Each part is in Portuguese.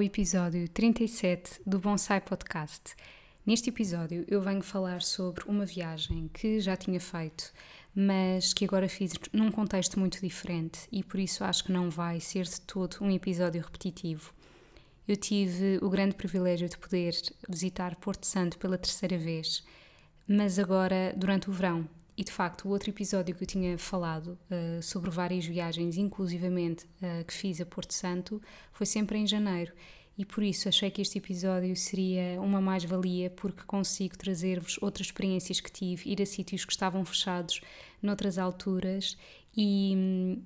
Ao episódio 37 do Bonsai Podcast. Neste episódio eu venho falar sobre uma viagem que já tinha feito, mas que agora fiz num contexto muito diferente e por isso acho que não vai ser de todo um episódio repetitivo. Eu tive o grande privilégio de poder visitar Porto Santo pela terceira vez, mas agora durante o verão, e de facto, o outro episódio que eu tinha falado uh, sobre várias viagens, inclusivamente uh, que fiz a Porto Santo, foi sempre em janeiro. E por isso achei que este episódio seria uma mais-valia, porque consigo trazer-vos outras experiências que tive, ir a sítios que estavam fechados noutras alturas e. Hum,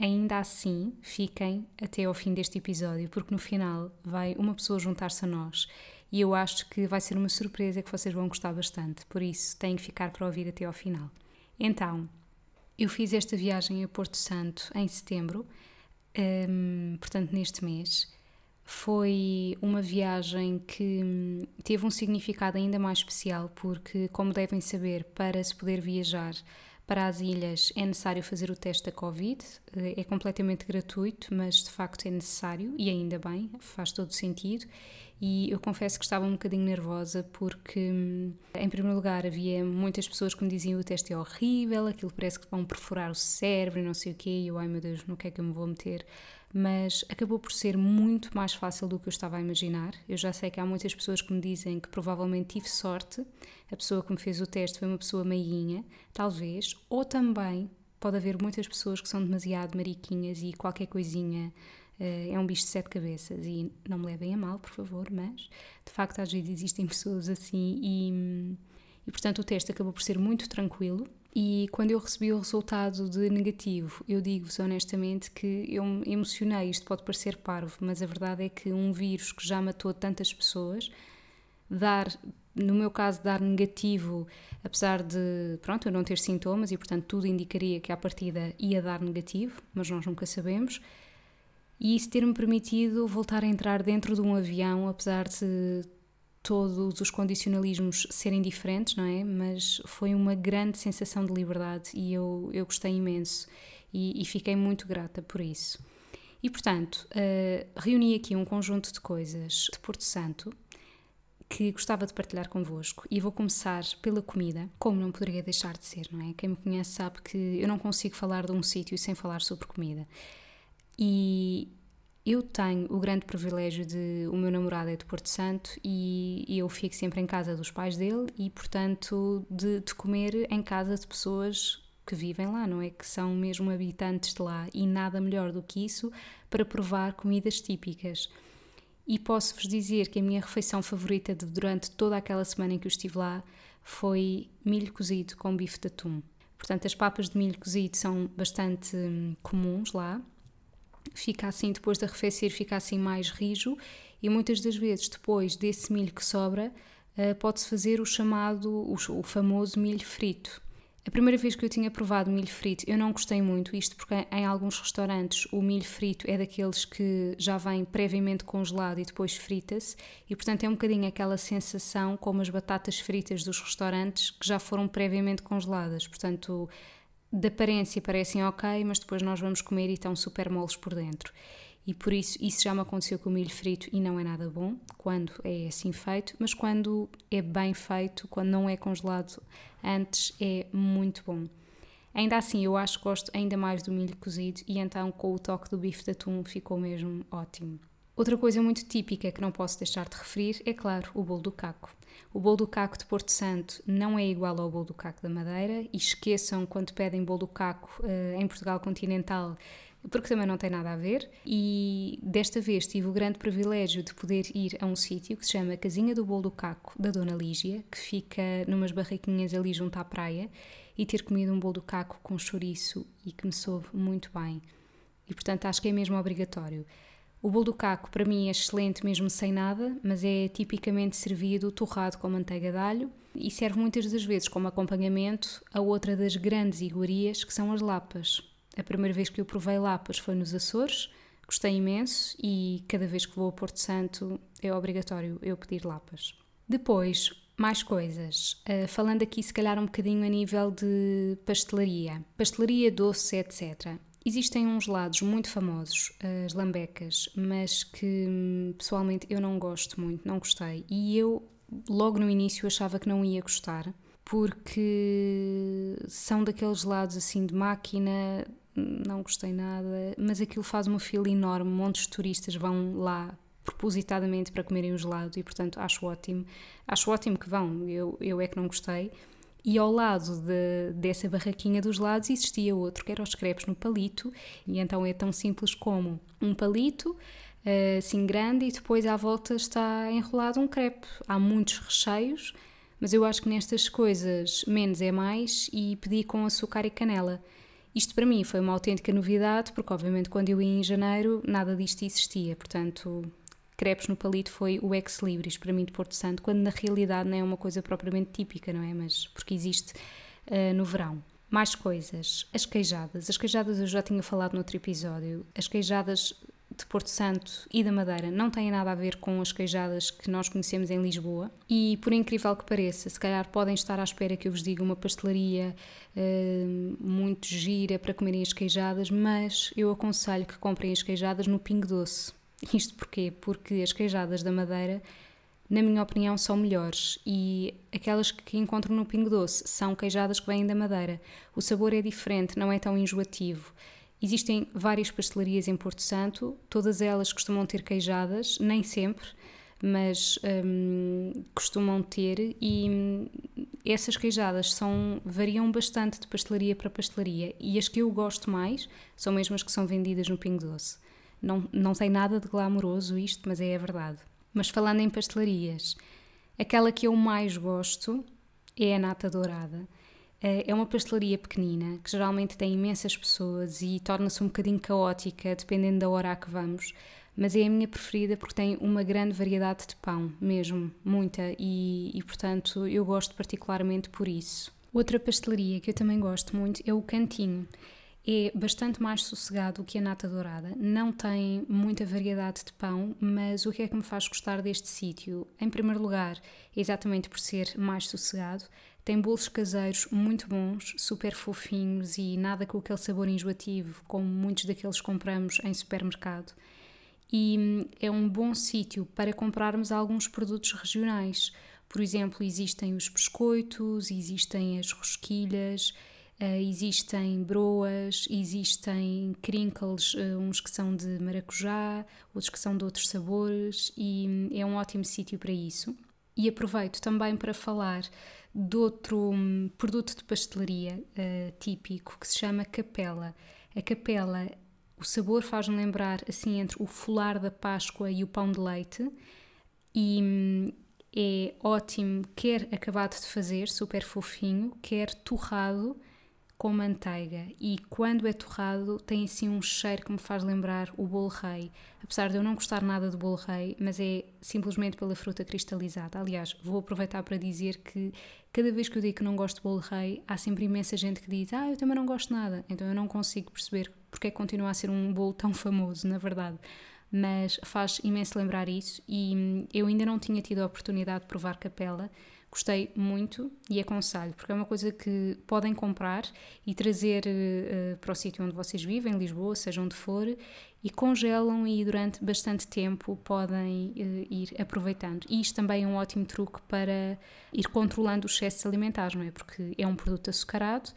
ainda assim, fiquem até ao fim deste episódio, porque no final vai uma pessoa juntar-se a nós e eu acho que vai ser uma surpresa que vocês vão gostar bastante, por isso têm que ficar para ouvir até ao final. Então, eu fiz esta viagem a Porto Santo em setembro, um, portanto, neste mês. Foi uma viagem que hum, teve um significado ainda mais especial, porque, como devem saber, para se poder viajar para as ilhas é necessário fazer o teste da Covid, é completamente gratuito, mas de facto é necessário e ainda bem, faz todo sentido e eu confesso que estava um bocadinho nervosa porque, hum, em primeiro lugar, havia muitas pessoas que me diziam o teste é horrível, aquilo parece que vão perfurar o cérebro e não sei o quê, e eu, ai meu Deus, no que é que eu me vou meter? Mas acabou por ser muito mais fácil do que eu estava a imaginar. Eu já sei que há muitas pessoas que me dizem que provavelmente tive sorte, a pessoa que me fez o teste foi uma pessoa meiguinha, talvez, ou também pode haver muitas pessoas que são demasiado mariquinhas e qualquer coisinha é um bicho de sete cabeças e não me levem a mal, por favor, mas de facto às vezes existem pessoas assim e, e portanto o teste acabou por ser muito tranquilo. E quando eu recebi o resultado de negativo, eu digo-vos honestamente que eu me emocionei. Isto pode parecer parvo, mas a verdade é que um vírus que já matou tantas pessoas, dar, no meu caso, dar negativo, apesar de, pronto, eu não ter sintomas e portanto tudo indicaria que à partida ia dar negativo, mas nós nunca sabemos e isso ter-me permitido voltar a entrar dentro de um avião, apesar de todos os condicionalismos serem diferentes, não é? Mas foi uma grande sensação de liberdade e eu, eu gostei imenso e, e fiquei muito grata por isso. E portanto, uh, reuni aqui um conjunto de coisas de Porto Santo que gostava de partilhar convosco e vou começar pela comida, como não poderia deixar de ser, não é? Quem me conhece sabe que eu não consigo falar de um sítio sem falar sobre comida. E eu tenho o grande privilégio de o meu namorado é de Porto Santo e, eu fico sempre em casa dos pais dele e, portanto, de, de, comer em casa de pessoas que vivem lá, não é? Que são mesmo habitantes de lá e nada melhor do que isso para provar comidas típicas. E posso-vos dizer que a minha refeição favorita de, durante toda aquela semana em que eu estive lá foi milho cozido com bife de atum. Portanto, as papas de milho cozido são bastante hum, comuns lá fica assim, depois de arrefecer, fica assim mais rijo. E muitas das vezes depois desse milho que sobra uh, pode-se fazer o chamado, o, famoso milho frito. A primeira vez que eu tinha provado milho frito eu não gostei muito, isto porque em alguns restaurantes o milho frito é daqueles que já vem previamente congelado e depois frita-se. E portanto é um bocadinho aquela sensação como as batatas fritas dos restaurantes que já foram previamente congeladas, portanto de aparência parecem ok, mas depois nós vamos comer e estão super moles por dentro. E por isso, isso já me aconteceu com o milho frito e não é nada bom quando é assim feito, mas quando é bem feito, quando não é congelado antes, é muito bom. Ainda assim, eu acho que gosto ainda mais do milho cozido e então com o toque do bife de atum ficou mesmo ótimo. Outra coisa muito típica que não posso deixar de referir é, claro, o bolo do caco. O bolo do caco de Porto Santo não é igual ao bolo do caco da Madeira e esqueçam quando pedem bolo do caco uh, em Portugal continental porque também não tem nada a ver. E desta vez tive o grande privilégio de poder ir a um sítio que se chama Casinha do Bolo do Caco, da Dona Lígia, que fica numas barraquinhas ali junto à praia, e ter comido um bolo do caco com chouriço e que me soube muito bem. E portanto acho que é mesmo obrigatório. O bolo do caco para mim é excelente mesmo sem nada, mas é tipicamente servido torrado com manteiga de alho e serve muitas das vezes como acompanhamento a outra das grandes iguarias que são as lapas. A primeira vez que eu provei lapas foi nos Açores, gostei imenso e cada vez que vou a Porto Santo é obrigatório eu pedir lapas. Depois, mais coisas. Uh, falando aqui, se calhar, um bocadinho a nível de pastelaria. Pastelaria, doce, etc. Existem uns lados muito famosos, as lambecas, mas que pessoalmente eu não gosto muito, não gostei. E eu logo no início achava que não ia gostar, porque são daqueles lados assim de máquina, não gostei nada, mas aquilo faz uma fila enorme, montes de turistas vão lá propositadamente para comerem o gelado e portanto acho ótimo, acho ótimo que vão, eu, eu é que não gostei e ao lado de, dessa barraquinha dos lados existia outro, que era os crepes no palito, e então é tão simples como um palito, eh, assim grande, e depois à volta está enrolado um crepe. Há muitos recheios, mas eu acho que nestas coisas menos é mais, e pedi com açúcar e canela. Isto para mim foi uma autêntica novidade, porque obviamente quando eu ia em janeiro nada disto existia, portanto crepes no palito foi o ex libris para mim de Porto Santo, quando na realidade não é uma coisa propriamente típica, não é? Mas porque existe uh, no verão. Mais coisas. As queijadas. As queijadas eu já tinha falado no outro episódio. As queijadas de Porto Santo e da Madeira não têm nada a ver com as queijadas que nós conhecemos em Lisboa. E por incrível que pareça, se calhar podem estar à espera que eu vos diga uma pastelaria uh, muito gira para comerem as queijadas, mas eu aconselho que comprem as queijadas no Pingo Doce. Isto porquê? Porque as queijadas da Madeira, na minha opinião, são melhores e aquelas que encontro no Pingo Doce são queijadas que vêm da Madeira. O sabor é diferente, não é tão enjoativo. Existem várias pastelarias em Porto Santo, todas elas costumam ter queijadas, nem sempre, mas hum, costumam ter e essas queijadas são, variam bastante de pastelaria para pastelaria e as que eu gosto mais são mesmo as que são vendidas no Pingo Doce. Não, não tem nada de glamouroso isto, mas é a verdade. Mas falando em pastelarias, aquela que eu mais gosto é a nata dourada. Eh, é uma pastelaria pequenina que geralmente tem imensas pessoas e torna-se um bocadinho caótica dependendo da hora a que vamos, mas é a minha preferida porque tem uma grande variedade de pão, mesmo, muita, e, e portanto eu gosto particularmente por isso. Outra pastelaria que eu também gosto muito é o Cantinho é bastante mais sossegado que a nata dourada. Não tem muita variedade de pão, mas o que é que me faz gostar deste sítio? Em primeiro lugar, exatamente por ser mais sossegado. Tem bolos caseiros muito bons, super fofinhos e nada com aquele sabor enjoativo, como muitos daqueles compramos em supermercado. E hum, é um bom sítio para comprarmos alguns produtos regionais. Por exemplo, existem os biscoitos, existem as rosquilhas, Uh, existem broas, existem crinkles, uh, uns que são de maracujá, outros que são de outros sabores, e hum, é um ótimo sítio para isso. E aproveito também para falar de outro um, produto de pastelaria uh, típico que se chama capela. A capela, o sabor faz-me lembrar assim entre o folar da Páscoa e o pão de leite, e um, é ótimo, quer acabado de fazer, super fofinho, quer torrado com manteiga e quando é torrado tem assim um cheiro que me faz lembrar o bolo rei. Apesar de eu não gostar nada do bolo rei, mas é simplesmente pela fruta cristalizada. Aliás, vou aproveitar para dizer que cada vez que eu digo que não gosto de bolo rei, há sempre imensa gente que diz: "Ah, eu também não gosto nada". Então eu não consigo perceber porque é que continua a ser um bolo tão famoso, na verdade. Mas faz imenso lembrar isso e eu ainda não tinha tido a oportunidade de provar capela Gostei muito e aconselho, porque é uma coisa que podem comprar e trazer uh, para o sítio onde vocês vivem, Lisboa, seja onde for, e congelam e durante bastante tempo podem uh, ir aproveitando. E isto também é um ótimo truque para ir controlando os excessos alimentares, não é? Porque é um produto açucarado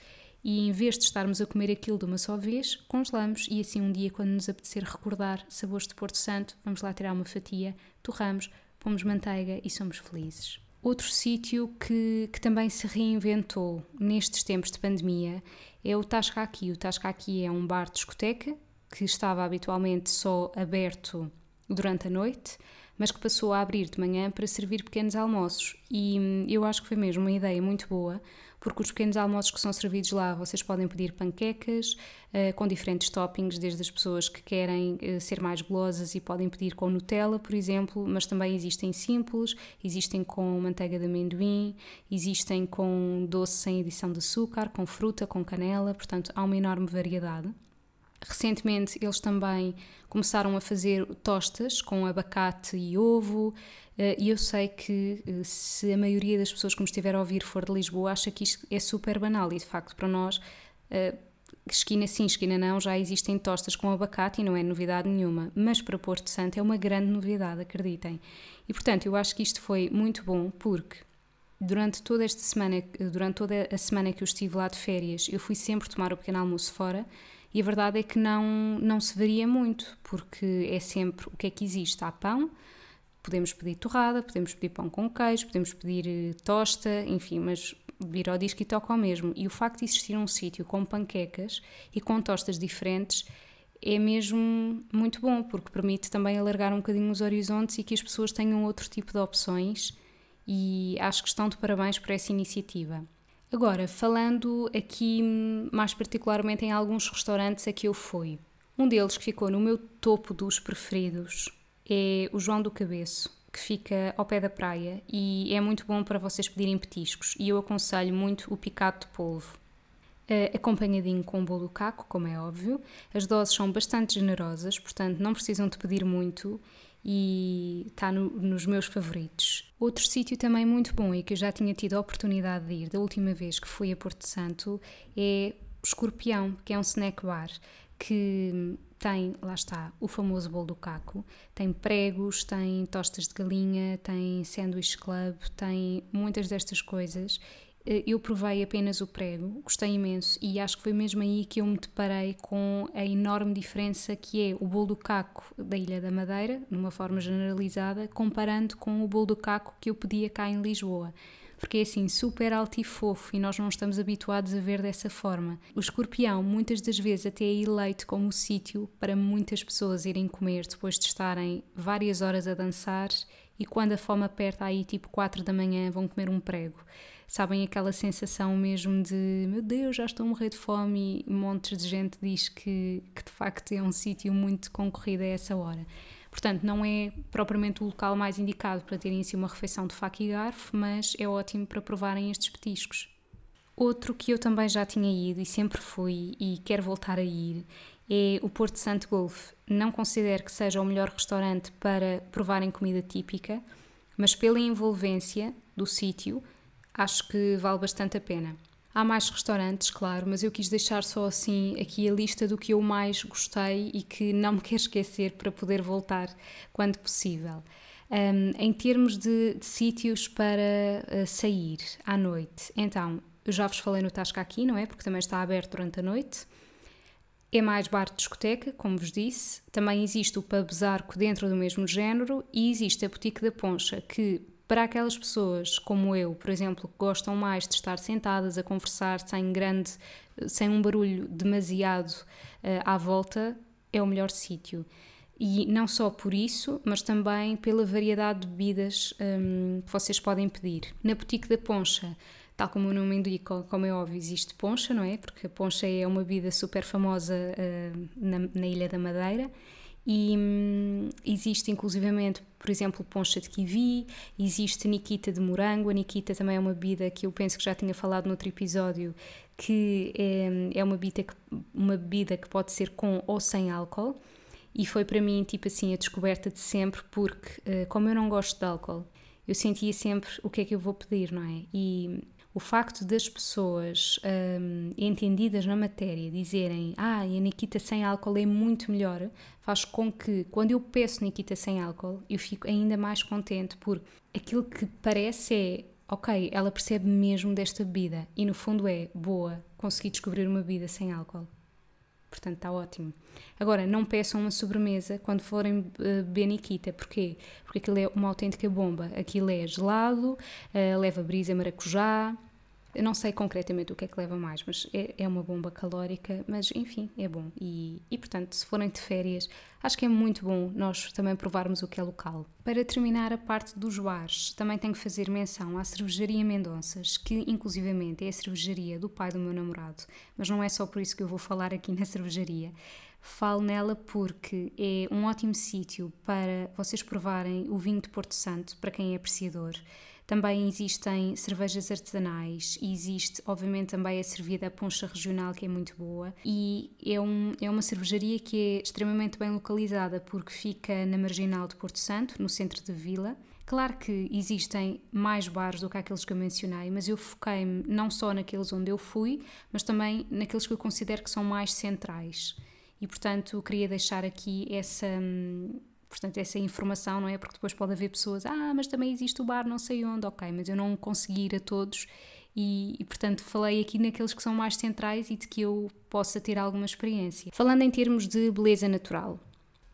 e em vez de estarmos a comer aquilo de uma só vez, congelamos e assim um dia quando nos apetecer recordar sabores de Porto Santo, vamos lá tirar uma fatia, torramos, pomos manteiga e somos felizes. Outro sítio que, que também se reinventou nestes tempos de pandemia é o Tasca Aqui. O Tasca Aqui é um bar de discoteca, que estava habitualmente só aberto durante a noite, mas que passou a abrir de manhã para servir pequenos almoços. E hum, eu acho que foi mesmo uma ideia muito boa, porque os pequenos almoços que são servidos lá vocês podem pedir panquecas uh, com diferentes toppings, desde as pessoas que querem uh, ser mais golosas e podem pedir com Nutella, por exemplo, mas também existem simples, existem com manteiga de amendoim, existem com doce sem adição de açúcar, com fruta, com canela, portanto há uma enorme variedade. Recentemente eles também começaram a fazer tostas com abacate e ovo, eh, e eu sei que eh, se a maioria das pessoas que me estiver a ouvir for de Lisboa, acha que isto é super banal, e de facto para nós, eh, esquina sim, esquina não, já existem tostas com abacate e não é novidade nenhuma, mas para Porto Santo é uma grande novidade, acreditem. E portanto eu acho que isto foi muito bom porque durante toda esta semana, durante toda a semana que eu estive lá de férias, eu fui sempre tomar o pequeno almoço fora e a verdade é que não, não se varia muito, porque é sempre o que é que existe. Há pão, podemos pedir torrada, podemos pedir pão com queijo, podemos pedir eh, tosta, enfim, mas vir ao disco e toca ao mesmo. E o facto de existir um sítio com panquecas e com tostas diferentes é mesmo muito bom, porque permite também alargar um bocadinho os horizontes e que as pessoas tenham outro tipo de opções. E acho que estão de parabéns por essa iniciativa. Agora, falando aqui mais particularmente em alguns restaurantes a que eu fui. Um deles que ficou no meu topo dos preferidos é o João do Cabeço, que fica ao pé da praia e é muito bom para vocês pedirem petiscos. E eu aconselho muito o picado de polvo. Uh, acompanhadinho com o bolo caco, como é óbvio. As doses são bastante generosas, portanto não precisam de pedir muito e está no, nos meus favoritos. Outro sítio também muito bom e que eu já tinha tido a oportunidade de ir da última vez que fui a Porto Santo é o Escorpião, que é um snack bar que tem, lá está, o famoso bolo do caco, tem pregos, tem tostas de galinha, tem sandwich club, tem muitas destas coisas eu provei apenas o prego, gostei imenso e acho que foi mesmo aí que eu me deparei com a enorme diferença que é o bolo do caco da Ilha da Madeira, numa forma generalizada, comparando com o bolo do caco que eu pedia cá em Lisboa. Porque é assim, super alto e fofo e nós não estamos habituados a ver dessa forma. O escorpião, muitas das vezes, até é eleito como sítio para muitas pessoas irem comer depois de estarem várias horas a dançar e quando a fome aperta aí, tipo 4 da manhã, vão comer um prego sabem aquela sensação mesmo de meu Deus, já estou a morrer de fome e montes de gente diz que, que de facto é um sítio muito concorrido a essa hora. Portanto, não é propriamente o local mais indicado para terem assim uma refeição de faca e garfo, mas é ótimo para provarem estes petiscos. Outro que eu também já tinha ido e sempre fui e quero voltar a ir é o Porto Santo Golf. Não considero que seja o melhor restaurante para provarem comida típica, mas pela envolvência do sítio, acho que vale bastante a pena. Há mais restaurantes, claro, mas eu quis deixar só assim aqui a lista do que eu mais gostei e que não me quero esquecer para poder voltar quando possível. Um, em termos de, de sítios para uh, sair à noite, então, eu já vos falei no Tasca aqui, não é? Porque também está aberto durante a noite. É mais bar de discoteca, como vos disse. Também existe o Pub Zarco dentro do mesmo género e existe a Boutique da Poncha, que para aquelas pessoas como eu, por exemplo, que gostam mais de estar sentadas a conversar sem grande, sem um barulho demasiado uh, à volta, é o melhor sítio. E não só por isso, mas também pela variedade de bebidas um, que vocês podem pedir. Na Boutique da Poncha, tal como o nome indica, como é óbvio, existe poncha, não é? Porque a poncha é uma bebida super famosa uh, na, na Ilha da Madeira e hum, existe inclusivamente, por exemplo, poncha de kiwi, existe Nikita de morango. A Nikita também é uma bebida que eu penso que já tinha falado noutro episódio, que é, é uma, bebida que, uma bebida que pode ser com ou sem álcool. E foi para mim, tipo assim, a descoberta de sempre, porque eh, como eu não gosto de álcool, eu sentia sempre o que é que eu vou pedir, não é? E o facto das pessoas um, entendidas na matéria dizerem ah, a Nikita sem álcool é muito melhor, faz com que quando eu peço Nikita sem álcool eu fico ainda mais contente porque aquilo que parece é ok, ela percebe mesmo desta bebida e no fundo é boa, consegui descobrir uma bebida sem álcool. Portanto, está ótimo. Agora, não peçam uma sobremesa quando forem beber Nikita. Porquê? Porque aquilo é uma autêntica bomba. Aquilo é gelado, uh, leva brisa maracujá, Eu não sei concretamente o que é que leva mais, mas é, é uma bomba calórica, mas enfim, é bom. E, e portanto, se forem de férias, acho que é muito bom nós também provarmos o que é local. Para terminar a parte dos bares, também tenho que fazer menção à cervejaria Mendonças, que inclusivamente é a cervejaria do pai do meu namorado, mas não é só por isso que eu vou falar aqui na cervejaria. Falo nela porque é um ótimo sítio para vocês provarem o vinho de Porto Santo, para quem é apreciador. Também existem cervejas artesanais existe, obviamente, também a servida Poncha Regional, que é muito boa. E é, um, é uma cervejaria que é extremamente bem localizada porque fica na marginal de Porto Santo, no centro de Vila. Claro que existem mais bares do que aqueles que eu mencionei, mas eu foquei-me não só naqueles onde eu fui, mas também naqueles que eu considero que são mais centrais. E portanto, queria deixar aqui essa, hum, portanto, essa informação, não é? Porque depois pode haver pessoas, ah, mas também existe o bar não sei onde, ok, mas eu não consegui ir a todos e, e, portanto falei aqui naqueles que são mais centrais e de que eu possa ter alguma experiência. Falando em termos de beleza natural,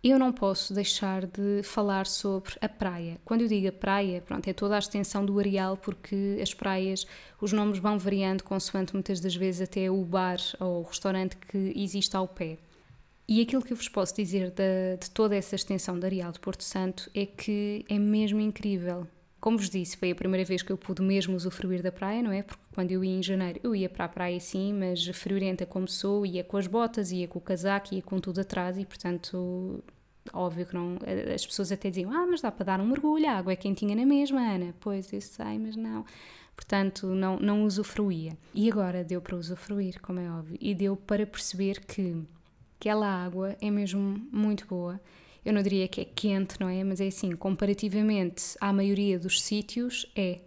eu não posso deixar de falar sobre a praia. Quando eu digo a praia, pronto, é toda a extensão do areal, porque as praias, os nomes vão variando consoante muitas das vezes até o bar ou o restaurante que existe ao pé. E aquilo que eu vos posso dizer de, de toda essa extensão da Areal de Porto Santo é que é mesmo incrível. Como vos disse, foi a primeira vez que eu pude mesmo usufruir da praia, não é? Porque quando eu ia em janeiro, eu ia para a praia sim, mas friorenta como sou, ia com as botas, ia com o casaco, ia com tudo atrás e, portanto, óbvio que não. As pessoas até diziam: Ah, mas dá para dar um mergulho, a água é quentinha na mesma, Ana. Pois, eu sei, mas não. Portanto, não, não usufruía. E agora deu para usufruir, como é óbvio. E deu para perceber que aquela água é mesmo muito boa. Eu não diria que é quente, não é? Mas é assim, comparativamente à maioria dos sítios, é.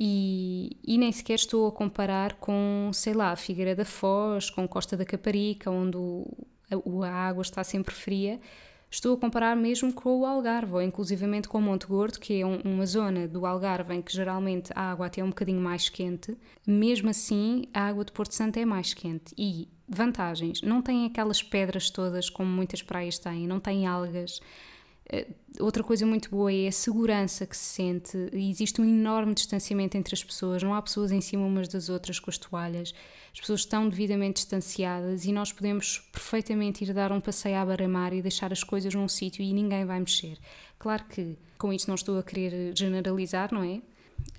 E, e, nem sequer estou a comparar com, sei lá, Figueira da Foz, com Costa da Caparica, onde o, a, a, água está sempre fria. Estou a comparar mesmo com o Algarve, ou inclusivamente com o Monte Gordo, que é um, uma zona do Algarve em que geralmente a água até é um bocadinho mais quente. Mesmo assim, a água de Porto Santo é mais quente. E vantagens. Não tem aquelas pedras todas como muitas praias têm, não tem algas. Eh, outra coisa muito boa é a segurança que se sente. Existe um enorme distanciamento entre as pessoas, não há pessoas em cima umas das outras com as toalhas. As pessoas estão devidamente distanciadas e nós podemos perfeitamente ir dar um passeio à beira-mar e deixar as coisas num sítio e ninguém vai mexer. Claro que com isto não estou a querer generalizar, não é?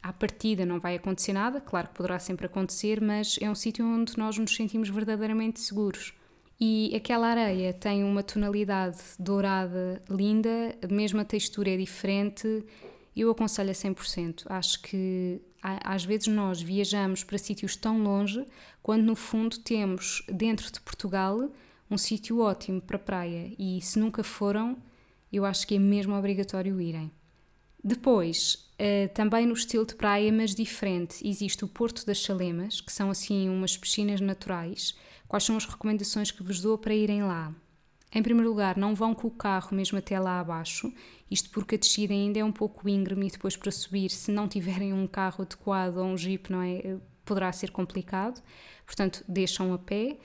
À partida não vai acontecer nada, claro que poderá sempre acontecer, mas é um sítio onde nós nos sentimos verdadeiramente seguros. E aquela areia tem uma tonalidade dourada linda, a mesma textura é diferente. Eu aconselho a 100%. Acho que às vezes nós viajamos para sítios tão longe, quando no fundo temos dentro de Portugal um sítio ótimo para praia. E se nunca foram, eu acho que é mesmo obrigatório irem. Depois, Uh, também no estilo de praia, mas diferente. Existe o Porto das Chalemas, que são assim umas piscinas naturais. Quais são as recomendações que vos dou para irem lá? Em primeiro lugar, não vão com o carro mesmo até lá abaixo, isto porque a descida ainda é um pouco íngreme e depois para subir, se não tiverem um carro adequado ou um jeep, não é, poderá ser complicado. Portanto, deixam a pé.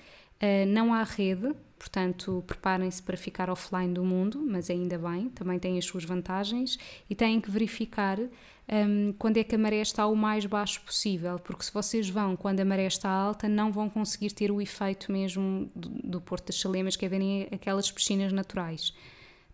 Uh, não há rede, portanto, preparem-se para ficar offline do mundo, mas ainda bem, também tem as suas vantagens e têm que verificar um, quando é que a maré está o mais baixo possível, porque se vocês vão quando a maré está alta, não vão conseguir ter o efeito mesmo do, do Porto das Chalemas, que é verem aquelas piscinas naturais.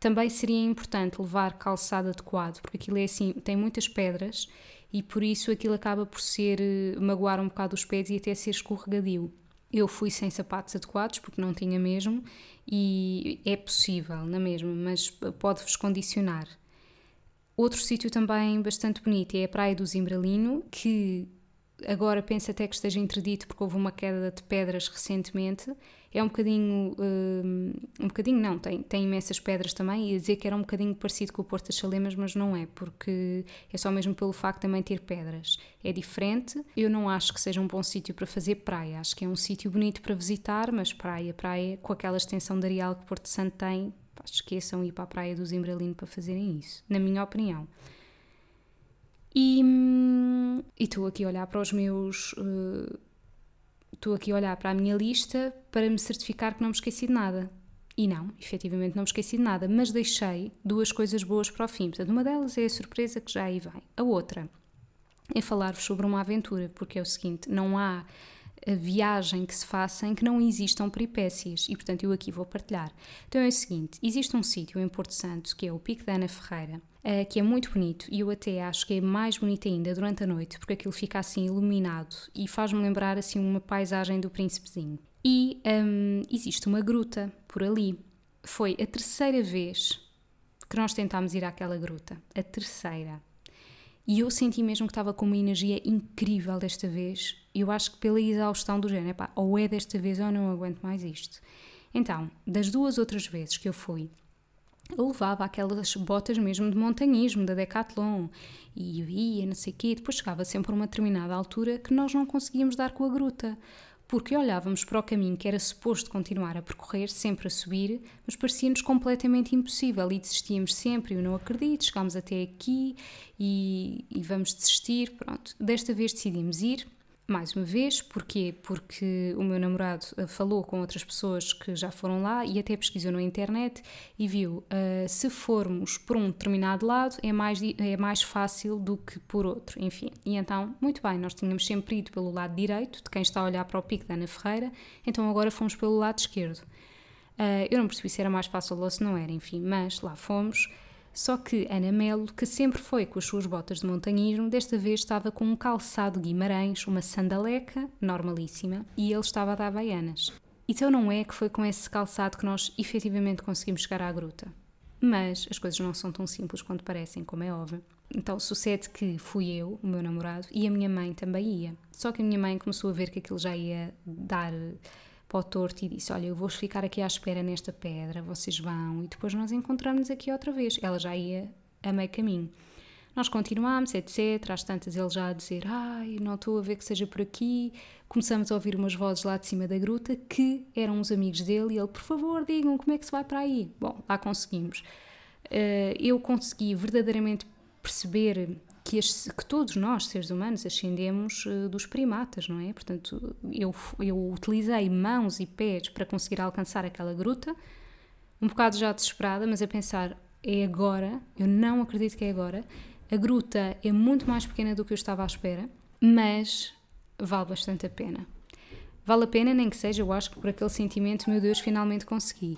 Também seria importante levar calçado adequado, porque aquilo é assim, tem muitas pedras e por isso aquilo acaba por ser eh, magoar um bocado os pés e até ser escorregadio. Eu fui sem sapatos adequados porque não tinha mesmo e é possível, na mesma, mas pode-vos condicionar. Outro sítio também bastante bonito é a Praia do Zimbralino, que agora penso até que esteja interdito porque houve uma queda de pedras recentemente é um bocadinho, um, um bocadinho não, tem, tem imensas pedras também, ia dizer que era um bocadinho parecido com o Porto das Chalemas, mas não é, porque é só mesmo pelo facto de também ter pedras. É diferente, eu não acho que seja um bom sítio para fazer praia, acho que é um sítio bonito para visitar, mas praia, praia, com aquela extensão de areal que Porto Santo tem, esqueçam ir para a praia do Zimbralino para fazerem isso, na minha opinião. E hum, estou aqui a olhar para os meus... Uh, estou aqui a olhar para a minha lista para me certificar que não me esqueci de nada. E não, efetivamente não me esqueci de nada, mas deixei duas coisas boas para o fim. Portanto, uma delas é a surpresa que já aí vem. A outra é falar-vos sobre uma aventura, porque é o seguinte: não há a viagem que se faça em que não existam peripécias e, portanto, eu aqui vou partilhar. Então é o seguinte: existe um sítio em Porto Santo que é o Pico da Ana Ferreira, uh, que é muito bonito e eu até acho que é mais bonito ainda durante a noite porque aquilo fica assim iluminado e faz-me lembrar assim uma paisagem do Príncipezinho. E um, existe uma gruta por ali. Foi a terceira vez que nós tentámos ir àquela gruta. A terceira. E eu senti mesmo que estava com uma energia incrível desta vez. Eu acho que pela exaustão do género, pá, ou é desta vez ou não aguento mais isto. Então, das duas outras vezes que eu fui, eu levava aquelas botas mesmo de montanhismo, da Decathlon, e ia, não sei o quê, depois chegava sempre a uma determinada altura que nós não conseguíamos dar com a gruta, porque olhávamos para o caminho que era suposto continuar a percorrer, sempre a subir, mas parecia-nos completamente impossível e desistíamos sempre. Eu não acredito, chegámos até aqui e, e vamos desistir. Pronto, desta vez decidimos ir, mais uma vez, porquê? Porque o meu namorado uh, falou com outras pessoas que já foram lá e até pesquisou na internet e viu uh, se formos por um determinado lado é mais, é mais fácil do que por outro, enfim. E então, muito bem, nós tínhamos sempre ido pelo lado direito, de quem está a olhar para o pico da Ana Ferreira, então agora fomos pelo lado esquerdo. Uh, eu não percebi se era mais fácil ou se não era, enfim, mas lá fomos. Só que Ana Melo, que sempre foi com as suas botas de montanhismo, desta vez estava com um calçado Guimarães, uma sandaleca normalíssima, e ele estava a dar baianas. Então não é que foi com esse calçado que nós efetivamente conseguimos chegar à gruta. Mas as coisas não são tão simples quanto parecem, como é óbvio. Então sucede que fui eu, o meu namorado, e a minha mãe também ia. Só que a minha mãe começou a ver que aquilo já ia dar para o torto e disse: Olha, eu vou ficar aqui à espera nesta pedra, vocês vão e depois nós encontramos aqui outra vez. Ela já ia a meio caminho. Nós continuámos, etc. Às tantas ele já a dizer: Ai, não estou a ver que seja por aqui. Começamos a ouvir umas vozes lá de cima da gruta que eram os amigos dele e ele: Por favor, digam como é que se vai para aí. Bom, lá conseguimos. Uh, eu consegui verdadeiramente perceber que, que, todos nós, seres humanos, ascendemos uh, dos primatas, não é? Portanto, eu, eu utilizei mãos e pés para conseguir alcançar aquela gruta, um bocado já desesperada, mas a pensar, é agora, eu não acredito que é agora. A gruta é muito mais pequena do que eu estava à espera, mas vale bastante a pena. Vale a pena, nem que seja, eu acho que por aquele sentimento, meu Deus, finalmente consegui.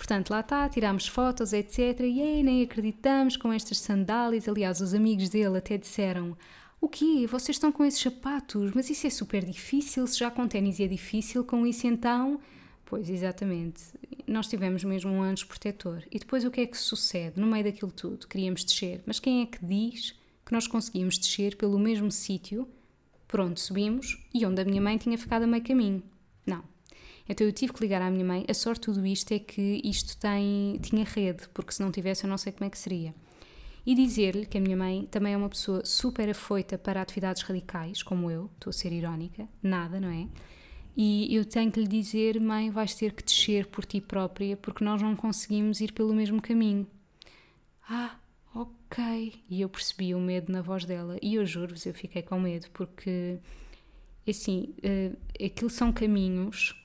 Portanto, lá está, tirámos fotos, etc. E ei, nem acreditamos com estas sandálias. Aliás, os amigos dele até disseram: O quê? Vocês estão com esses sapatos? Mas isso é super difícil. Se já com ténis é difícil, com isso então. Pois, exatamente. Nós tivemos mesmo um anjo protetor. E depois o que é que sucede? No meio daquilo tudo, queríamos descer. Mas quem é que diz que nós conseguimos descer pelo mesmo sítio por onde subimos e onde a minha mãe tinha ficado a meio caminho? Não, então eu tive que ligar à minha mãe. A sorte de tudo isto é que isto tem, tinha rede, porque se não tivesse eu não sei como é que seria. E dizer-lhe que a minha mãe também é uma pessoa super afoita para atividades radicais, como eu, estou a ser irónica, nada, não é? E eu tenho que lhe dizer, mãe, vais ter que descer por ti própria, porque nós não conseguimos ir pelo mesmo caminho. Ah, ok. E eu percebi o medo na voz dela. E eu juro-vos, eu fiquei com medo, porque, assim, uh, aquilo são caminhos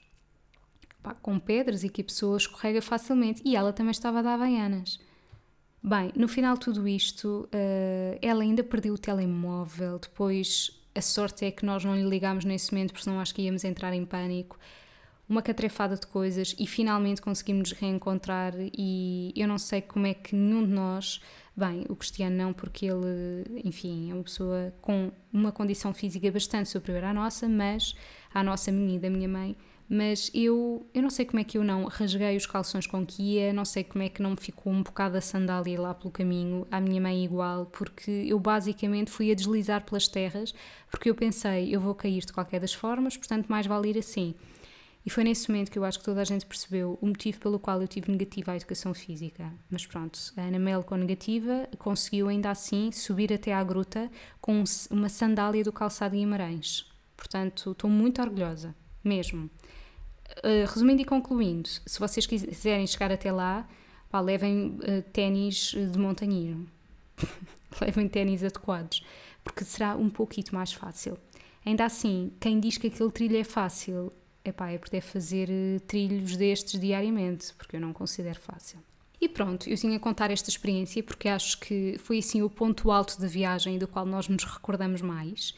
pá, com pedras e que a pessoa escorrega facilmente. E ela também estava a dar baianas. Bem, no final de tudo isto, uh, ela ainda perdeu o telemóvel. Depois, a sorte é que nós não lhe ligámos nesse momento, porque senão acho que íamos entrar em pânico. Uma catrefada de coisas e finalmente conseguimos reencontrar. E eu não sei como é que nenhum de nós, bem, o Cristiano não, porque ele, enfim, é uma pessoa com uma condição física bastante superior à nossa, mas à nossa menina, da minha mãe, mas eu, eu não sei como é que eu não rasguei os calções com que ia, não sei como é que não me ficou um bocado a sandália lá pelo caminho, à minha mãe igual, porque eu basicamente fui a deslizar pelas terras, porque eu pensei, eu vou cair de qualquer das formas, portanto mais vale ir assim. E foi nesse momento que eu acho que toda a gente percebeu o motivo pelo qual eu tive negativa à educação física. Mas pronto, a Ana Mel com negativa conseguiu ainda assim subir até à gruta com uma sandália do calçado Guimarães. Portanto, estou muito orgulhosa, mesmo. Uh, resumindo e concluindo, se vocês quiserem chegar até lá, pá, levem uh, ténis de montanhismo. levem ténis adequados, porque será um pouquinho mais fácil. Ainda assim, quem diz que aquele trilho é fácil, epá, é porque deve fazer trilhos destes diariamente, porque eu não considero fácil. E pronto, eu tinha a contar esta experiência porque acho que foi assim o ponto alto da viagem do qual nós nos recordamos mais.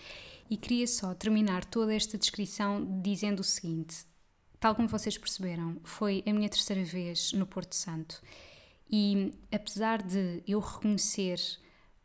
E queria só terminar toda esta descrição dizendo o seguinte: tal como vocês perceberam, foi a minha terceira vez no Porto Santo. E apesar de eu reconhecer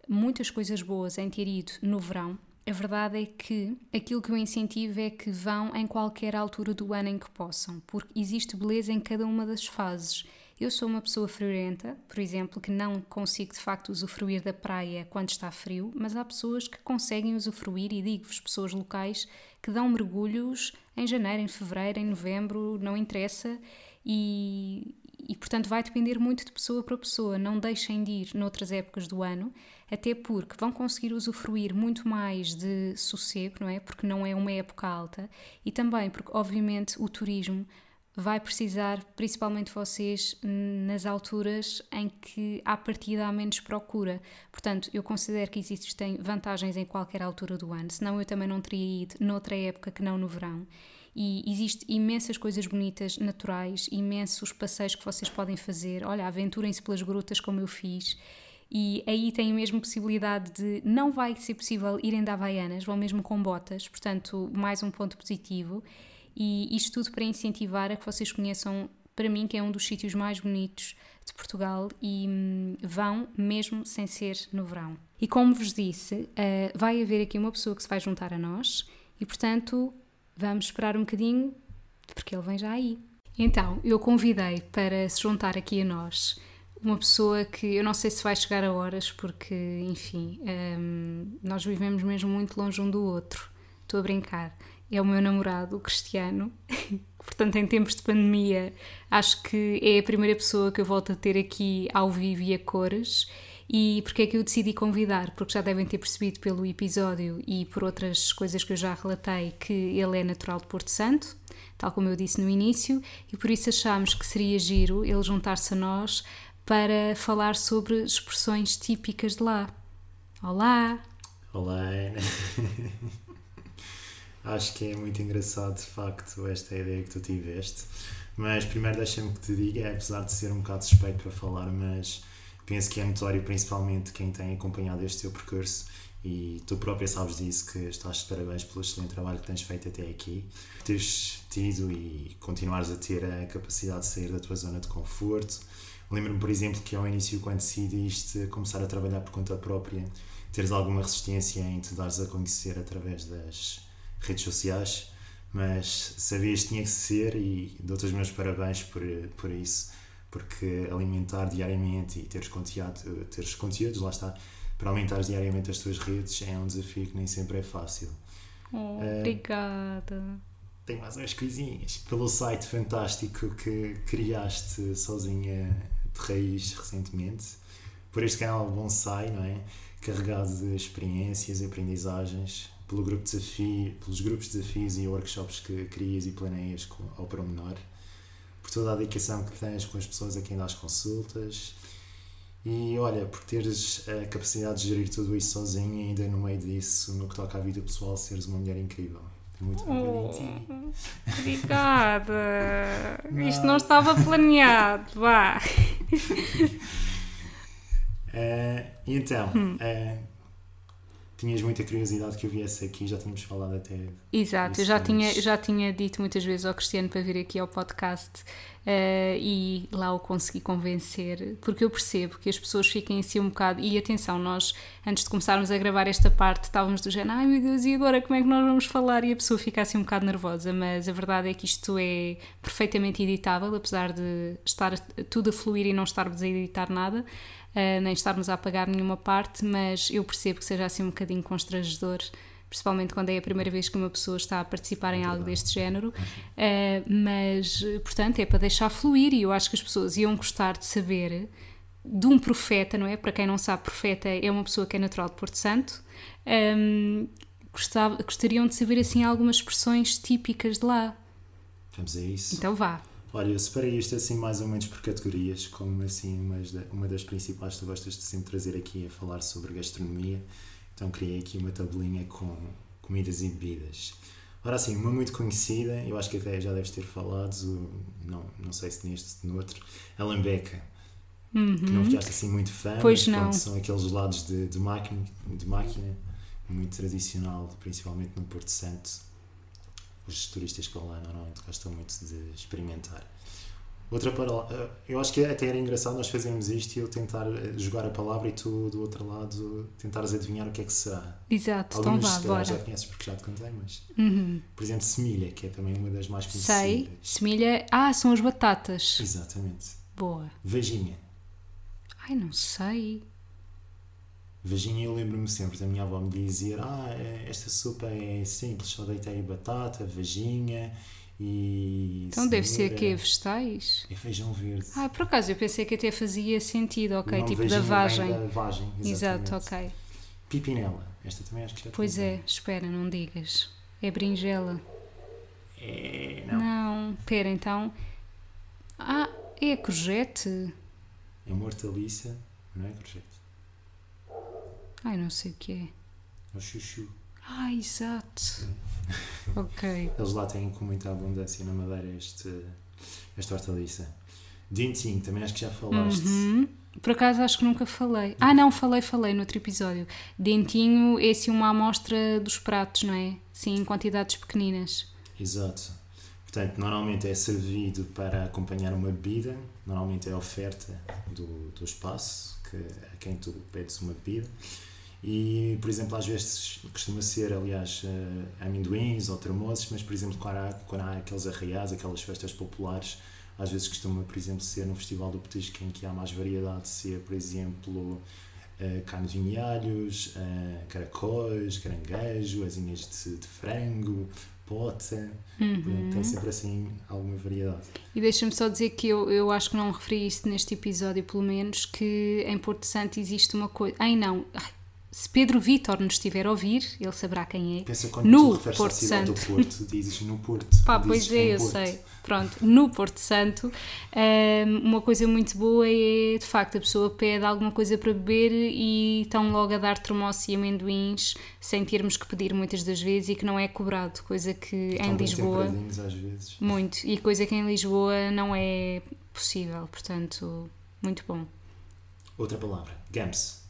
muitas coisas boas em ter ido no verão, a verdade é que aquilo que eu incentivo é que vão em qualquer altura do ano em que possam, porque existe beleza em cada uma das fases. Eu sou uma pessoa friorenta, por exemplo, que não consigo de facto usufruir da praia quando está frio, mas há pessoas que conseguem usufruir, e digo-vos, pessoas locais que dão mergulhos em janeiro, em fevereiro, em novembro, não interessa, e, e portanto vai depender muito de pessoa para pessoa. Não deixem de ir noutras épocas do ano, até porque vão conseguir usufruir muito mais de sossego, não é? Porque não é uma época alta, e também porque, obviamente, o turismo vai precisar, principalmente vocês, nas alturas em que à partida há menos procura. Portanto, eu considero que existem vantagens em qualquer altura do ano, senão eu também não teria ido noutra época que não no verão e existe imensas coisas bonitas, naturais, imensos passeios que vocês podem fazer. Olha, aventurem-se pelas grutas como eu fiz. E aí têm mesmo possibilidade de. Não vai ser possível irem de Havaianas, vão mesmo com botas, portanto, mais um ponto positivo. E isto tudo para incentivar a que vocês conheçam, para mim, que é um dos sítios mais bonitos de Portugal e hum, vão mesmo sem ser no verão. E como vos disse, uh, vai haver aqui uma pessoa que se vai juntar a nós e, portanto, Vamos esperar um bocadinho, porque ele vem já aí. Então, eu convidei para se juntar aqui a nós uma pessoa que eu não sei se vai chegar a horas, porque, enfim, um, nós vivemos mesmo muito longe um do outro. Estou a brincar. É o meu namorado, o Cristiano. Portanto, em tempos de pandemia, acho que é a primeira pessoa que eu volto a ter aqui ao vivo e a cores. E porque é que eu decidi convidar? Porque já devem ter percebido pelo episódio e por outras coisas que eu já relatei que ele é natural de Porto Santo, tal como eu disse no início, e por isso achámos que seria giro ele juntar-se a nós para falar sobre expressões típicas de lá. Olá! Olá! Acho que é muito engraçado, de facto, esta ideia que tu tiveste. Mas primeiro deixa-me que te diga, apesar de ser um bocado suspeito para falar, mas penso que é notório principalmente quem tem acompanhado este teu percurso. E tu própria sabes disso que estás de parabéns pelo excelente trabalho que tens feito até aqui. Teres tido e continuares a ter a capacidade de sair da tua zona de conforto. Lembro-me por exemplo que ao início quando decidiste começar a trabalhar por conta própria teres alguma resistência em te dares a conhecer através das redes sociais mas sabias que tinha que ser e dou-te os meus parabéns por, por isso porque alimentar diariamente e teres, conteúdo, teres conteúdos, lá está, para aumentar diariamente as tuas redes é um desafio que nem sempre é fácil. Oh, uh, obrigada. Tem mais umas coisinhas. Pelo site fantástico que criaste sozinha de raiz recentemente, por este canal Bonsai, não é? Carregado de experiências e aprendizagens, pelo grupo de desafio, pelos grupos de desafios e workshops que crias e planeias ao promenor por toda a dedicação que tens com as pessoas a quem dás consultas e olha, por teres a capacidade de gerir tudo isso sozinho e ainda no meio disso, no que toca à vida pessoal, seres uma mulher incrível. Muito oh, Obrigada! Não. Isto não estava planeado, vá! Uh, então, hum. uh, tinhas muita curiosidade que eu viesse aqui, já tínhamos falado até. Exato, eu já tinha, já tinha dito muitas vezes ao Cristiano para vir aqui ao podcast uh, e lá o consegui convencer, porque eu percebo que as pessoas fiquem assim um bocado. E atenção, nós antes de começarmos a gravar esta parte estávamos do género, ai meu Deus, e agora como é que nós vamos falar? E a pessoa fica assim um bocado nervosa, mas a verdade é que isto é perfeitamente editável, apesar de estar tudo a fluir e não estarmos a editar nada uh, nem estarmos a apagar nenhuma parte, mas eu percebo que seja assim um bocadinho constrangedor principalmente quando é a primeira vez que uma pessoa está a participar em algo deste género, uh, mas portanto é para deixar fluir e eu acho que as pessoas iam gostar de saber de um profeta, não é? Para quem não sabe, profeta é uma pessoa que é natural de Porto Santo. Um, gostava, gostariam de saber assim algumas expressões típicas de lá. Vamos a isso. Então vá. Olha, eu separei isto assim mais ou menos por categorias, como assim uma das principais tu gostas de sempre trazer aqui a falar sobre gastronomia. Então criei aqui uma tabelinha com comidas e bebidas. Ora assim, uma muito conhecida, eu acho que até já deves ter falado, não, não sei se neste, no outro, a lambeca. que não ficaste assim muito fã, Uhum. Pois mas não. pronto, são aqueles gelados de, de, máquina, de máquina, muito tradicional, principalmente no Porto Santo. Os turistas que vão lá normalmente gostam muito de experimentar. Outra palavra, eu acho que até era engraçado nós fazermos isto e eu tentar eh, jogar a palavra e tu do outro lado tentares adivinhar o que é que será. Exato, então Algumas vá, se calhar bora. já conheces porque já te contei, mas Uhum. por exemplo, semilha, que é também uma das mais conhecidas. Sei, semilha. Ah, são as batatas. Exatamente. Boa. Vagina. Ai, não sei. Vagina, eu lembro-me sempre da minha avó me dizer: Ah, eh, esta sopa é simples, só deitei batata, vagina e. Então deve ser cenoura quê? Vegetais? É feijão verde. Ah, por acaso eu pensei que até fazia sentido, ok, tipo da vagem. Da vagem, Exato, ok. Pipinela. Esta também acho que já Pois é, espera, não digas. É berinjela. É. Não. Não, pera, então. Ah, é a courgette? É uma hortaliça, não é, projeto? Ai, não sei o que é. É o chuchu. Ah, exato. ok. Eles lá têm com muita abundância na Madeira este, esta hortaliça. Dentinho, também acho que já falaste. Uhum. Por acaso acho que nunca falei. Ah, não, falei, falei no outro episódio. Dentinho é assim uma amostra dos pratos, não é? Sim, em quantidades pequeninas. Exato. Portanto, normalmente é servido para acompanhar uma bebida, normalmente é a oferta do, do espaço que, a quem tu pedes uma bebida. E, por exemplo, às vezes costuma ser, aliás, eh, amendoins ou termossos, mas, por exemplo, quando há, quando há aqueles arraiais, aquelas festas populares, às vezes costuma, por exemplo, ser no Festival do Petisco em que há mais variedade, ser, por exemplo, eh, carne de vinhalhos, eh, caracóis, caranguejo, asinhas de, de frango, pota. Portanto, Tem sempre assim alguma variedade. E deixa-me só dizer que eu, eu acho que não referi isso neste episódio, pelo menos, que em Porto Santo existe uma coisa. Ai não! Ai, se Pedro Vítor nos estiver a ouvir, ele saberá quem é. Pensa quando No tu Porto Santo. do Porto, dizes no Porto. Pá, pois é, eu Porto. sei. Pronto, no Porto Santo, hum, uma coisa muito boa é, de facto, a pessoa pede alguma coisa para beber e estão logo a dar termoço e amendoins sem termos que pedir muitas das vezes e que não é cobrado, coisa que em Estão Lisboa, às vezes. muito, e coisa que em Lisboa não é possível, portanto, muito bom. Outra palavra, gams.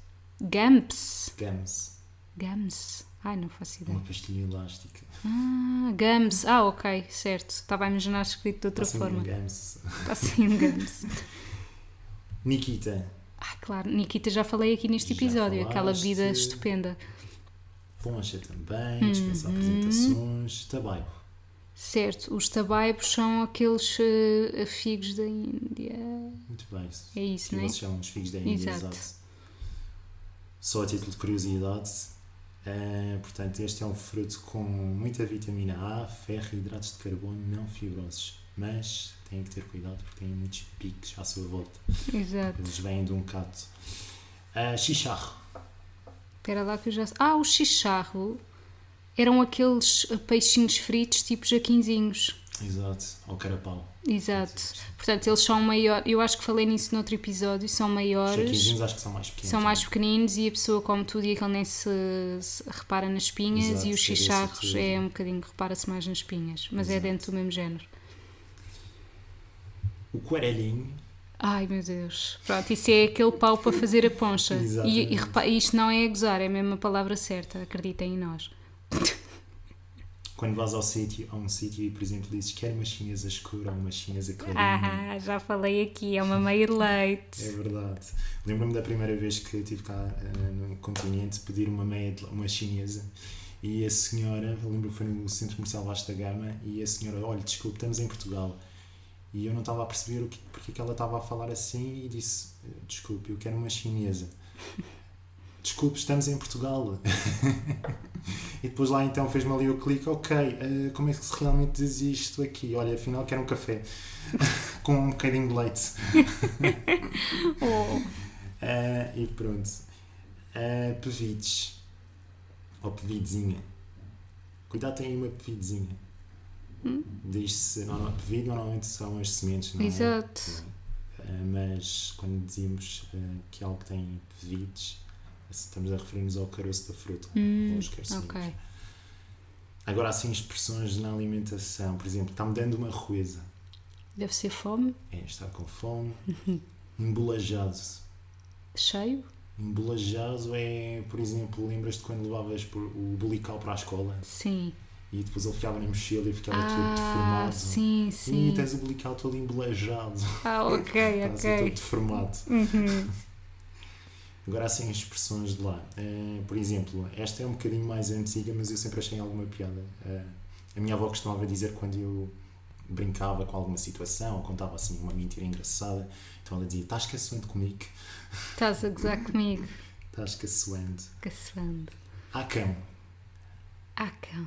Gumps, Gams. gums, ai não faço ideia. Uma pastilha elástica. Ah, gums, ah ok, certo, estava a imaginar escrito de outra Passa-me forma. um Gams. Está assim um gums. Nikita. Ah, claro, Nikita já falei aqui neste Já episódio, aquela falaste. vida estupenda. Poncha também, dispensa apresentações. Tabaio. Certo, os tabaibos são aqueles eh, figos da Índia. Muito bem. É isso, que não é? Eles chamam os figos da Índia, Exato. exato. Só a título de curiosidade, eh, portanto, este é um fruto com muita vitamina A, ferro e hidratos de carbono não fibrosos. Mas têm que ter cuidado porque têm muitos picos à sua volta. Exato. Eles vêm de um cato. Uh, chicharro. Espera lá que eu já. Ah, o chicharro eram aqueles eh, peixinhos fritos tipo jaquinzinhos. Exato. Ou carapau. Exato. Portanto, eles são maiores. Eu acho que falei nisso noutro episódio. São Os maiores. jaquinzinhos acho que são mais pequenos. São mais pequeninos e a pessoa come tudo e aquele nem se, se repara nas espinhas Exato, e os é chicharros é um bocadinho, repara-se mais nas espinhas, mas é Exato. dentro do mesmo género. O coelhinho. Ai meu Deus, pronto, isso é aquele pau para fazer a poncha. E, e isto não é a gozar, é mesmo a palavra certa, acreditem em nós. Quando vais ao sítio, a um sítio e, por exemplo, dizes quer uma chinesa escura ou uma chinesa clarinha. Ah, já falei aqui, é uma meia de leite. É verdade. Lembro-me da primeira vez que estive cá eh, no continente pedir uma meia, uma chinesa e a senhora, lembro que foi no centro comercial Vasta Gama e a senhora, olha, desculpe, estamos em Portugal. E eu não estava a perceber o que, porque é que ela estava a falar assim e disse, desculpe, eu quero uma chinesa. Desculpe, estamos em Portugal. e depois lá então fez-me ali o clique, ok, eh, como é que se realmente diz isto aqui? Olha, afinal quero um café com um bocadinho de leite. Oh, Ah, e pronto. Uh, pevides. Ou pevidezinha. Cuidado, tem uma pevidezinha. Diz-se. norma- Pevido normalmente são as sementes, não é? Exato. Ah, mas quando dizemos que algo tem pevides, estamos a referir-nos ao caroço da fruta. Hum, aos carocinhos. ok. Agora, assim, expressões na alimentação. Por exemplo, está-me dando uma rueza. Deve ser fome. É estar com fome. Embolajado. Cheio? Embolajado é, por exemplo, lembras-te quando levavas o bulical para a escola Sim. e depois ele ficava na mochila e ficava todo Ah, deformado? sim, E sim. tens o bulical todo embolajado. Ah, ok, Estás todo ok. deformado. Uhum. Agora, assim, as expressões de lá. Eh, por exemplo, esta é um bocadinho mais antiga, mas eu sempre achei alguma piada. Eh, a minha avó costumava dizer quando eu brincava com alguma situação ou contava assim uma mentira engraçada, então ela dizia: Estás caçoando comigo? Estás a gozar comigo. Estás caçoando. Caçando. Há cão. Ah, cão.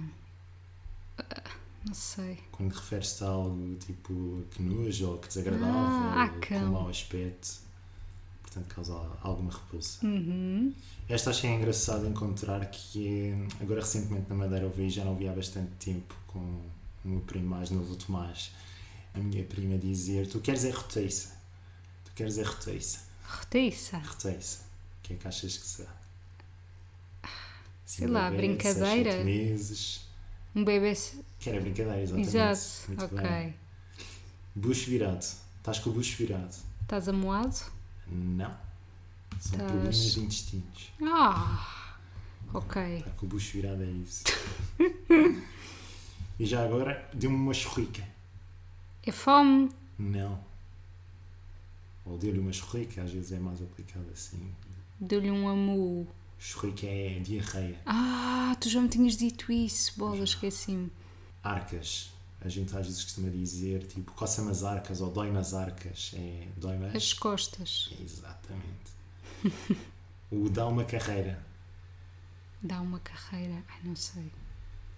Ah, Não sei. Quando referes-te a algo tipo que nojo ou que desagradável, Ah, há ou com mau aspecto, portanto causa alguma repulsa. Uhum. Esta achei engraçado encontrar que é, agora recentemente na Madeira eu vi, já não vi há bastante tempo com o meu primo mais novo, Tomás, a minha prima dizer, tu queres é roteiça, tu queres é roteiça, Roteça. roteiça, o que é que achas que será? Assim, Sei lá, seis, brincadeira? sete meses, Um bebê. que era brincadeira, exatamente. Exato. Muito ok. bem. Bucho virado, estás com o bucho virado? Estás amoado? Não, são Estás- problemas de intestinos. Ah! Ok. Está com o bucho virado é isso. e já agora deu-me uma churrica. É fome? Não. Ou deu-lhe uma churrica, às vezes é mais aplicado assim. Deu-lhe um amu. Churrica é diarreia. Ah, tu já me tinhas dito isso, bola, esqueci-me. Arcas. A gente às vezes costuma dizer tipo coça-me as arcas ou dói-me as arcas. É dói-me as... As costas. Exatamente. o dá uma carreira. Dá uma carreira. Ai, não sei.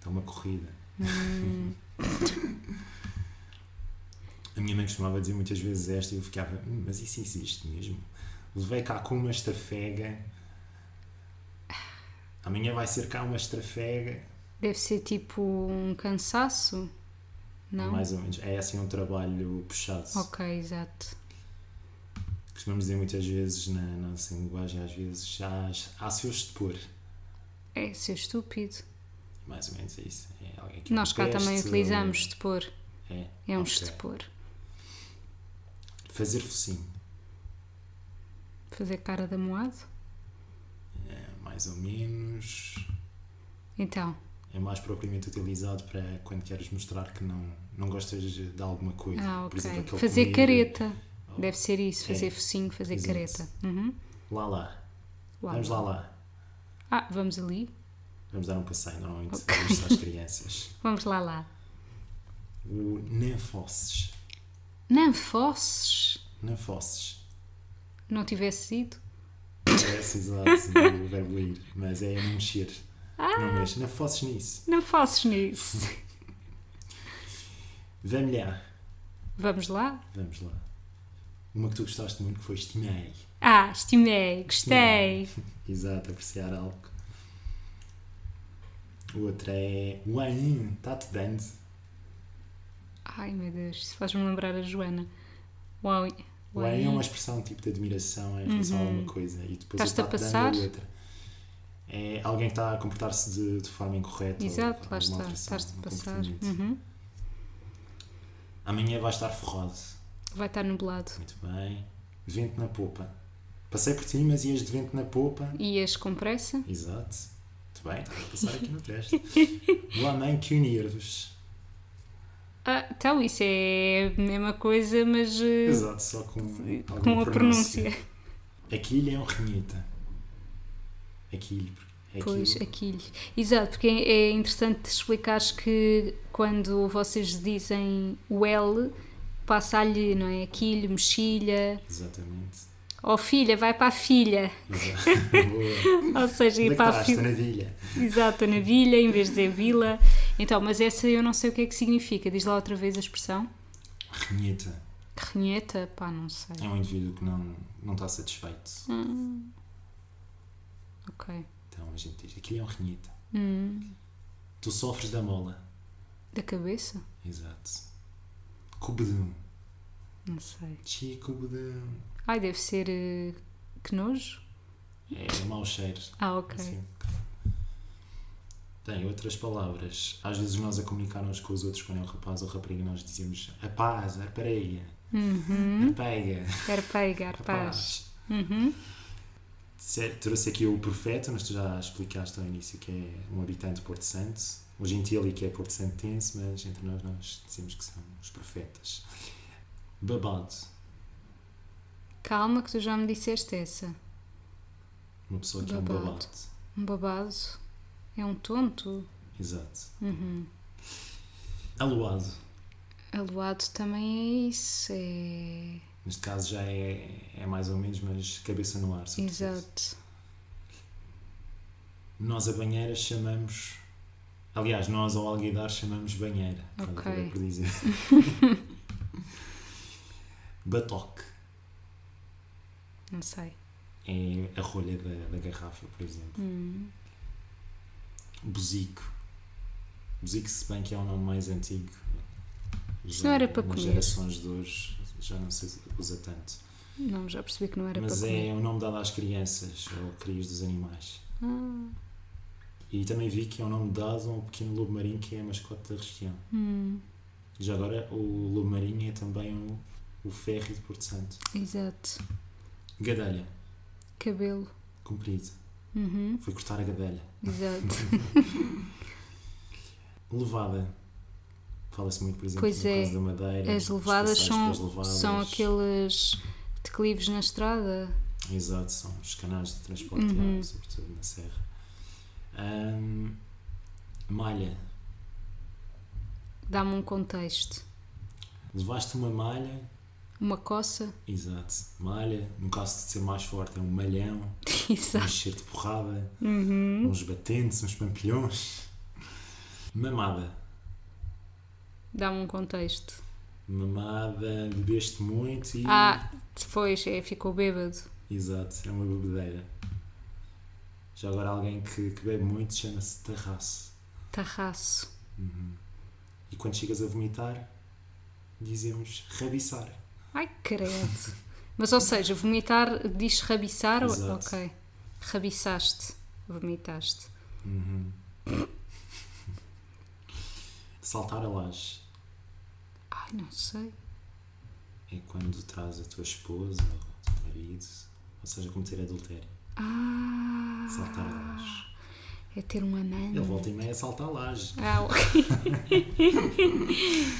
Dá uma corrida. Hum, A minha mãe costumava dizer muitas vezes esta e eu ficava, "Hum, mas isso existe mesmo? Levei cá com uma estrafega. Amanhã vai ser cá uma estrafega. deve ser tipo um cansaço? Não? Mais ou menos. É assim um trabalho puxado. Ok, exato. Costumamos dizer muitas vezes na nossa linguagem, às vezes, há, há seus de pôr. É ser estúpido. Mais ou menos é isso. É que Nós cá também utilizamos de pôr. É, É um ok. estupor. Fazer focinho. Fazer cara de amoado? É, mais ou menos. Então, É mais propriamente utilizado para quando queres mostrar que não, não gostas de alguma coisa. ah, Por ok. exemplo, aquele Fazer careta. Oh, Deve ser isso, fazer É, focinho, fazer exato. careta. Uhum. Lá lá. Lá, Vamos lá lá. Ah, vamos ali? Vamos dar um passeio, normalmente Ok. isto às crianças. Vamos lá lá. O. Não fosses. Nanfosses. Não tivesse ido? Parece exato o verbo ir, mas é não mexer. Ah. Não mexe. Nanfosses nisso. Não fosses nisso. Vamos lá. Vamos lá? Vamos lá. Uma que tu gostaste muito que foi estimei. Ah, estimei, gostei. Exato, apreciar algo. Outra é Uain, está-te dando. Ai meu Deus, isso faz-me lembrar a Joana. Uain é uma expressão tipo de admiração em relação a alguma coisa e depois Uhum. Estás-te a passar? é outra. É alguém que está a comportar-se de, de forma incorreta. ou Exato, lá está. Estás-te a passar. Uhum. Amanhã vai estar forrado. Vai estar nublado. Muito bem. Vento na popa. Passei por ti, mas ias de vento na popa. Ias com pressa? Exato. Muito bem, estás a passar aqui no teste. Mãe que unir-vos. Ah, então isso é a mesma coisa, mas eh, Exato, só com, com a pronúncia. Aquilo é um renheta. Aquilo. É Pois, aquilo. aquilo. Exato, porque é é interessante explicares que quando vocês dizem o L, passa-lhe, não é? Aquilo, mexilha. Exatamente. Ou filha, vai para a filha. Ou seja, ir é para a filha. Na vilha. Exato, na vilha, em vez de dizer vila. Então, mas essa eu não sei o que é que significa. Diz lá outra vez a expressão. Renheta. Renheta, pá, não sei. É um indivíduo que não, não está satisfeito. Hum. Ok. Então a gente diz: aquilo é um renheta. Hum. Tu sofres da mola. Da cabeça? Exato. Cubedão. Não sei. Chico Cubedão. Ai, deve ser. eh, que nojo? É mau cheiro. Ah, ok. Assim. Tem outras palavras. Às vezes nós a comunicar uns com os outros, quando é um rapaz ou rapariga, nós dizemos a paz, a pareia, Uhum. Arpeiga, a arpaz. paz. Uhum. Trouxe aqui o profeta, mas tu já explicaste ao início que é um habitante de Porto Santo. O gentílico que é Porto Santense, mas entre nós nós dizemos que são os profetas. Babado. Calma que tu já me disseste essa. Uma pessoa que é um Babado. babado. Um babado é um tonto. Exato. Uhum. Aluado. Aluado também é isso. É. Neste caso já é, é mais ou menos, mas cabeça no ar. Exato. Nós a banheira chamamos. Aliás, nós ao alguidar chamamos banheira. Ok. por dizer. Batoque. Não sei. É a rolha da, da garrafa, por exemplo. Hum. Buzico. Buzico, se bem que é um nome mais antigo. Isso não era para nas comer. gerações de hoje já não se usa tanto. Não, já percebi que não era Mas para é comer. o nome dado às crianças ou crias dos animais. Ah. E também vi que é o nome dado a um pequeno lobo marinho que é a mascote da região. Hum. Já agora, o lobo marinho é também o, o ferry de Porto Santo. Exato. Gadelha, Cabelo. comprido. Uhum. Fui cortar a gadelha. Exato. Levada. Fala-se muito, por exemplo, Pois no é. caso da madeira. As levadas são, levadas. são aqueles declives na estrada. Exato, são os canais de transporte Uhum. água, sobretudo na serra. Ahm, malha. Dá-me um contexto. Levaste uma malha, Uma coça. exato, malha, no caso de ser mais forte é um malhão, um Exato. cheiro de porrada, Uhum. uns batentes, uns pampilhões. Mamada. Dá-me um contexto. Mamada, bebeste muito e. Ah, depois é, ficou bêbado. Exato, é uma bebedeira. Já agora alguém que, que bebe muito chama-se tarraço. Tarraço. Uhum. E quando chegas a vomitar, dizemos rabiçar. Ai, credo. Mas, ou seja, vomitar diz rabiçar? ou- Exato. Ok. Rabiçaste. Vomitaste. Uhum. Saltar a laje Ai, não sei. é quando traz a tua esposa ou o teu marido, ou seja, cometer adultério. Ah, Saltar a laje. é ter um anão. Ele volta e meia salta a laje. Ah, ok.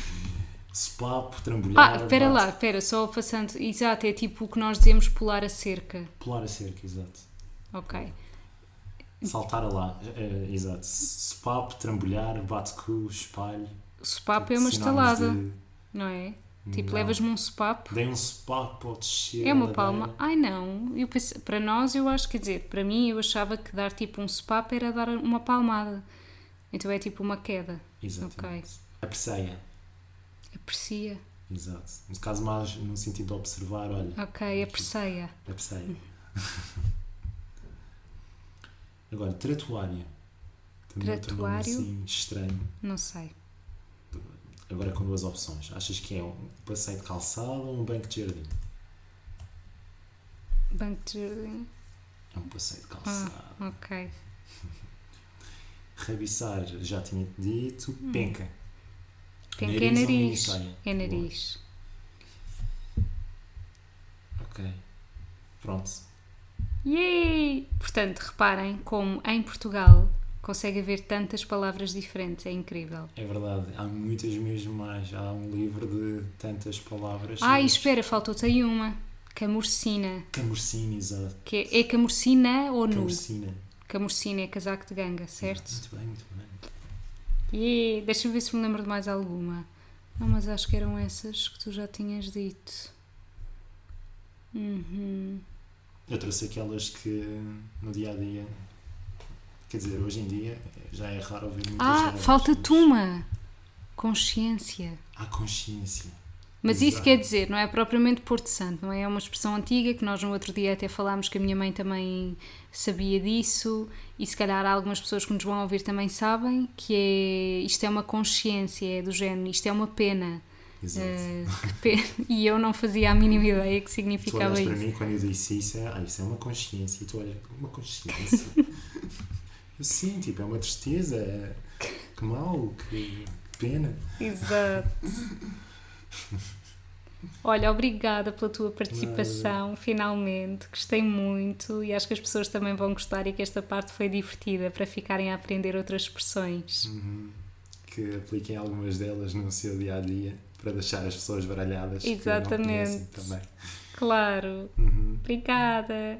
Sopapo, trambolhar. Ah, espera lá, espera, só passando. Exato, é tipo o que nós dizemos pular a cerca. Pular a cerca, exato. Ok. Saltar a lá, eh, exato. Sopapo, trambolhar, bate-cu, espalho. Sopapo é uma Sinónimos estalada, de- não é? Tipo, levas-me um sopapo. Dei um sopapo ao descer. É uma palma. Ai não, eu para nós eu acho, quer dizer, para mim eu achava que dar tipo um sopapo era dar uma palmada. Então é tipo uma queda. Exatamente. Apreceia. Aprecia. Exato. No caso, mais no sentido de observar, olha. Ok, aprecia. Apreceia. Agora, tratuária. Também outro nome assim estranho. Não sei. Agora com duas opções. Achas que é um passeio de calçado ou um banco de jardim? Banco de jardim. É um passeio de calçado. Ok. Rabiçar, já tinha dito. Penca. Penca é Nariz? É nariz. Ok. Pronto. Yay! Portanto, reparem como em Portugal consegue haver tantas palavras diferentes. É incrível. É verdade. Há muitas mesmo mais. Há um livro de tantas palavras. Ah, e mas- espera, faltou-te aí uma. Camurcina. Camurcina, exato. Que é, é camurcina ou nu? Camurcina. Camurcina é casaco de ganga, certo? Muito bem, muito bem. Yeah. Deixa-me ver se me lembro de mais alguma. Não, mas acho que eram essas que tu já tinhas dito. Uhum. Eu trouxe aquelas que no dia a dia. Quer dizer, hoje em dia já é raro ouvir muitas Ah, delas, falta-te mas uma. Consciência. Há consciência. Mas isso Exato. quer dizer, não é propriamente Porto Santo, não é? É uma expressão antiga que nós no outro dia até falámos que a minha mãe também sabia disso e se calhar algumas pessoas que nos vão ouvir também sabem que é, isto é uma consciência, é do género, isto é uma pena. Exato. Pena. E eu não fazia a mínima ideia que tu significava para isso. mim quando eu disse isso, é, ah, isso é uma consciência. E tu olhas, uma consciência. Sim, tipo, é uma tristeza, é... que mal, que pena. Exato. Olha, obrigada pela tua participação, Nada. finalmente. Gostei muito e acho que as pessoas também vão gostar e que esta parte foi divertida para ficarem a aprender outras expressões. Uhum. Que apliquem algumas delas no seu dia a dia para deixar as pessoas baralhadas. Exatamente. também. Claro. Uhum. Obrigada.